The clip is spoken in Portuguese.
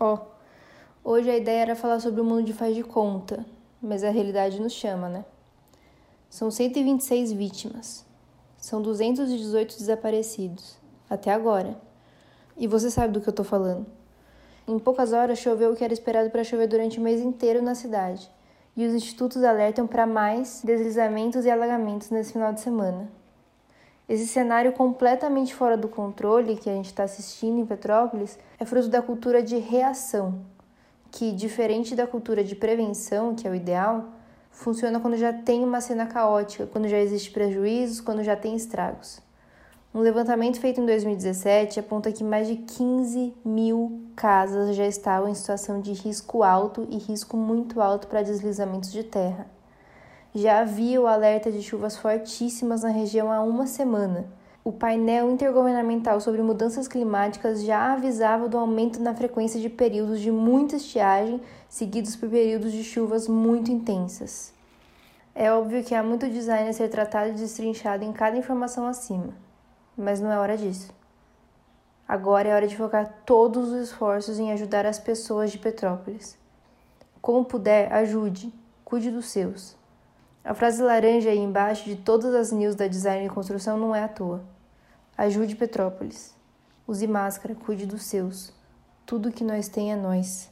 Ó, oh, hoje a ideia era falar sobre o mundo de faz de conta, mas a realidade nos chama, né? São 126 vítimas. São 218 desaparecidos. Até agora. E você sabe do que eu tô falando. Em poucas horas choveu o que era esperado para chover durante o mês inteiro na cidade. E os institutos alertam para mais deslizamentos e alagamentos nesse final de semana. Esse cenário completamente fora do controle que a gente está assistindo em Petrópolis é fruto da cultura de reação, que, diferente da cultura de prevenção, que é o ideal, funciona quando já tem uma cena caótica, quando já existe prejuízos, quando já tem estragos. Um levantamento feito em 2017 aponta que mais de 15 mil casas já estavam em situação de risco alto e risco muito alto para deslizamentos de terra. Já havia o alerta de chuvas fortíssimas na região há uma semana. O painel intergovernamental sobre mudanças climáticas já avisava do aumento na frequência de períodos de muita estiagem, seguidos por períodos de chuvas muito intensas. É óbvio que há muito design a ser tratado e destrinchado em cada informação acima, mas não é hora disso. Agora é hora de focar todos os esforços em ajudar as pessoas de Petrópolis. Como puder, ajude, cuide dos seus. A frase laranja aí embaixo de todas as news da design e construção não é à toa. Ajude Petrópolis. Use máscara, cuide dos seus. Tudo que nós tem é nós.